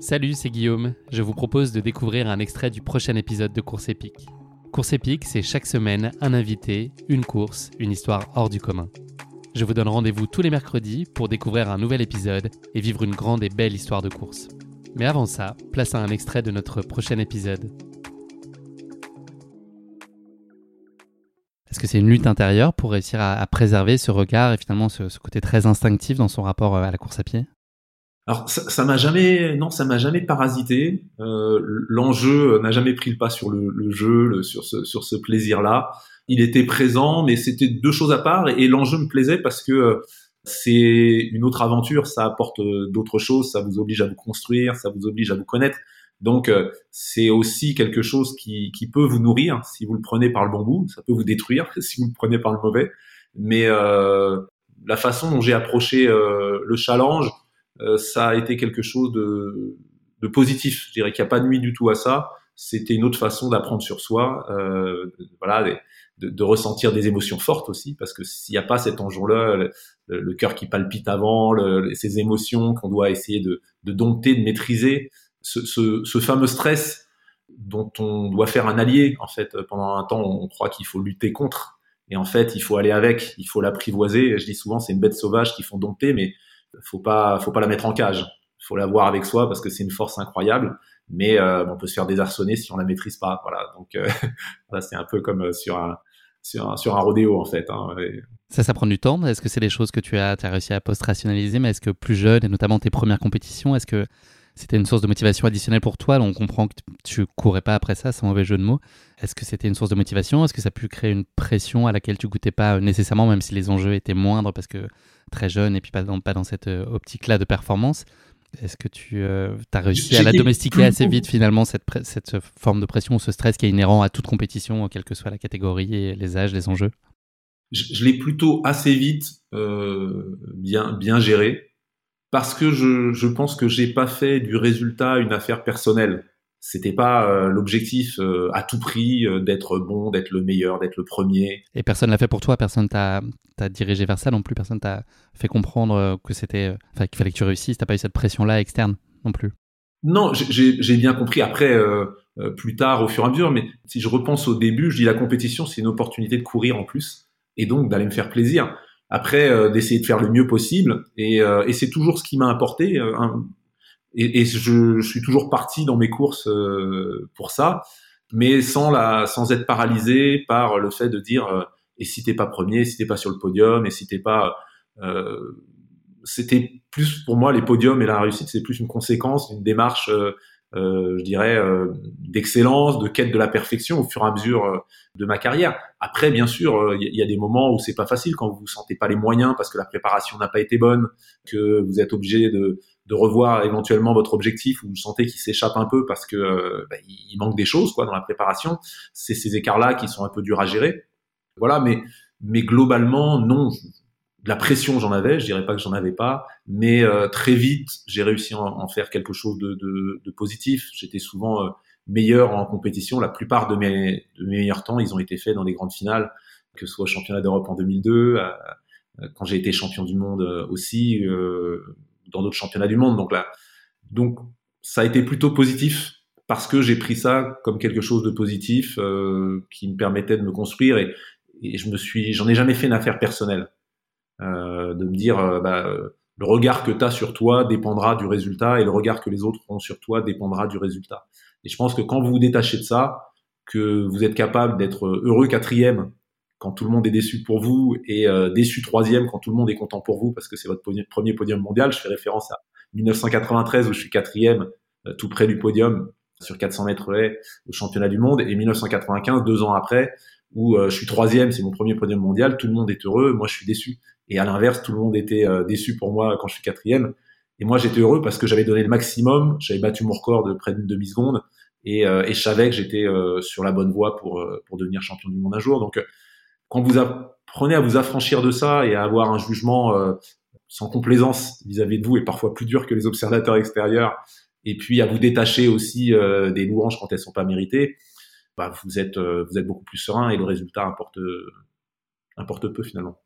Salut, c'est Guillaume. Je vous propose de découvrir un extrait du prochain épisode de Course épique. Course épique, c'est chaque semaine un invité, une course, une histoire hors du commun. Je vous donne rendez-vous tous les mercredis pour découvrir un nouvel épisode et vivre une grande et belle histoire de course. Mais avant ça, place à un extrait de notre prochain épisode. Est-ce que c'est une lutte intérieure pour réussir à, préserver ce regard et finalement ce côté très instinctif dans son rapport à la course à pied? Alors ça m'a jamais, non, ça m'a jamais parasité. Euh, L'enjeu n'a jamais pris le pas sur le, le jeu, le, sur ce, sur ce plaisir-là. Il était présent, mais c'était deux choses à part. Et, l'enjeu me plaisait parce que euh, c'est une autre aventure. Ça apporte euh, d'autres choses. Ça vous oblige à vous construire, ça vous oblige à vous connaître. Donc euh, c'est aussi quelque chose qui, qui peut vous nourrir si vous le prenez par le bon bout. Ça peut vous détruire si vous le prenez par le mauvais. Mais euh, la façon dont j'ai approché le challenge euh, ça a été quelque chose de, de positif. Je dirais qu'il n'y a pas de nuit du tout à ça. C'était une autre façon d'apprendre sur soi, euh, voilà, de, de, ressentir des émotions fortes aussi, parce que s'il n'y a pas cet enjeu-là, le, le, cœur qui palpite avant, le, ces émotions qu'on doit essayer de, de, dompter, de maîtriser, ce, ce, ce, fameux stress dont on doit faire un allié. En fait, pendant un temps, on croit qu'il faut lutter contre, et en fait, il faut aller avec, il faut l'apprivoiser. Je dis souvent, c'est une bête sauvage qu'il faut dompter, mais faut pas, faut pas la mettre en cage. Faut la voir avec soi parce que c'est une force incroyable. Mais euh, on peut se faire désarçonner si on la maîtrise pas. Voilà. Donc euh, c'est un peu comme euh, sur un, sur un, rodéo en fait. Hein. Ça, ça prend du temps. Est-ce que c'est des choses que tu as, as réussi à post-rationaliser Mais est-ce que plus jeune, et notamment tes premières compétitions, est-ce que c'était une source de motivation additionnelle pour toi On comprend que tu courais pas après ça, sans mauvais jeu de mots. Est-ce que c'était une source de motivation? Est-ce que ça a pu créer une pression à laquelle tu goûtais pas nécessairement, même si les enjeux étaient moindres parce que très jeune et puis pas dans, pas dans cette euh, optique-là de performance? Est-ce que tu euh, as réussi à la domestiquer assez vite finalement, cette, cette forme de pression ce stress qui est inhérent à toute compétition, quelle que soit la catégorie et les âges, les enjeux? Je, l'ai plutôt assez vite euh, bien, bien géré parce que je, je pense que j'ai pas fait du résultat une affaire personnelle. C'était pas euh, l'objectif euh, à tout prix euh, d'être bon, d'être le meilleur, d'être le premier. Et personne l'a fait pour toi, personne t'a dirigé vers ça non plus, personne t'a fait comprendre que c'était, qu'il fallait que tu réussisses. T'as pas eu cette pression-là externe non plus. Non, j'ai bien compris après, plus tard, au fur et à mesure. Mais si je repense au début, je dis la compétition, c'est une opportunité de courir en plus et donc d'aller me faire plaisir. Après, d'essayer de faire le mieux possible. Et, et c'est toujours ce qui m'a apporté. Un, et, et je, je, suis toujours parti dans mes courses euh, pour ça, mais sans la, sans être paralysé par le fait de dire euh, et si t'es pas premier, si t'es pas sur le podium, et si t'es pas, euh, c'était plus pour moi les podiums et la réussite, c'est plus une conséquence d'une démarche euh, je dirais, euh, d'excellence, de quête de la perfection au fur et à mesure euh, de ma carrière. Après, bien sûr, il y, a des moments où c'est pas facile quand vous vous sentez pas les moyens parce que la préparation n'a pas été bonne, que vous êtes obligé de, de revoir éventuellement votre objectif ou vous sentez qu'il s'échappe un peu parce que bah, il manque des choses quoi dans la préparation. C'est ces écarts-là qui sont un peu durs à gérer. Voilà, mais mais globalement, non la pression, j'en avais, je dirais pas que j'en avais pas, mais euh, très vite, j'ai réussi à en, faire quelque chose de, de, de positif. J'étais souvent euh, meilleur en compétition. La plupart de mes, de mes meilleurs temps, ils ont été faits dans des grandes finales, que ce soit championnat d'Europe en 2002, euh, quand j'ai été champion du monde aussi, dans d'autres championnats du monde. Donc là, donc ça a été plutôt positif parce que j'ai pris ça comme quelque chose de positif qui me permettait de me construire et, et je me suis, j'en ai jamais fait une affaire personnelle. Euh, de me dire euh, bah, le regard que tu as sur toi dépendra du résultat et le regard que les autres ont sur toi dépendra du résultat. Et je pense que quand vous vous détachez de ça, que vous êtes capable d'être heureux quatrième quand tout le monde est déçu pour vous et euh, déçu troisième quand tout le monde est content pour vous parce que c'est votre premier podium mondial. Je fais référence à 1993 où je suis quatrième tout près du podium sur 400 mètres haies au championnat du monde et 1995 deux ans après où je suis troisième, c'est mon premier podium mondial, tout le monde est heureux, moi je suis déçu. Et à l'inverse, tout le monde était euh, déçu pour moi quand je suis quatrième. Et moi, j'étais heureux parce que j'avais donné le maximum, j'avais battu mon record de près d'une demi-seconde, et, euh, et, je savais que j'étais euh, sur la bonne voie pour, pour devenir champion du monde un jour. Donc, quand vous apprenez à vous affranchir de ça et à avoir un jugement sans complaisance vis-à-vis de vous, et parfois plus dur que les observateurs extérieurs, et puis à vous détacher aussi des louanges quand elles sont pas méritées, bah, vous êtes vous êtes beaucoup plus serein et le résultat importe importe peu finalement.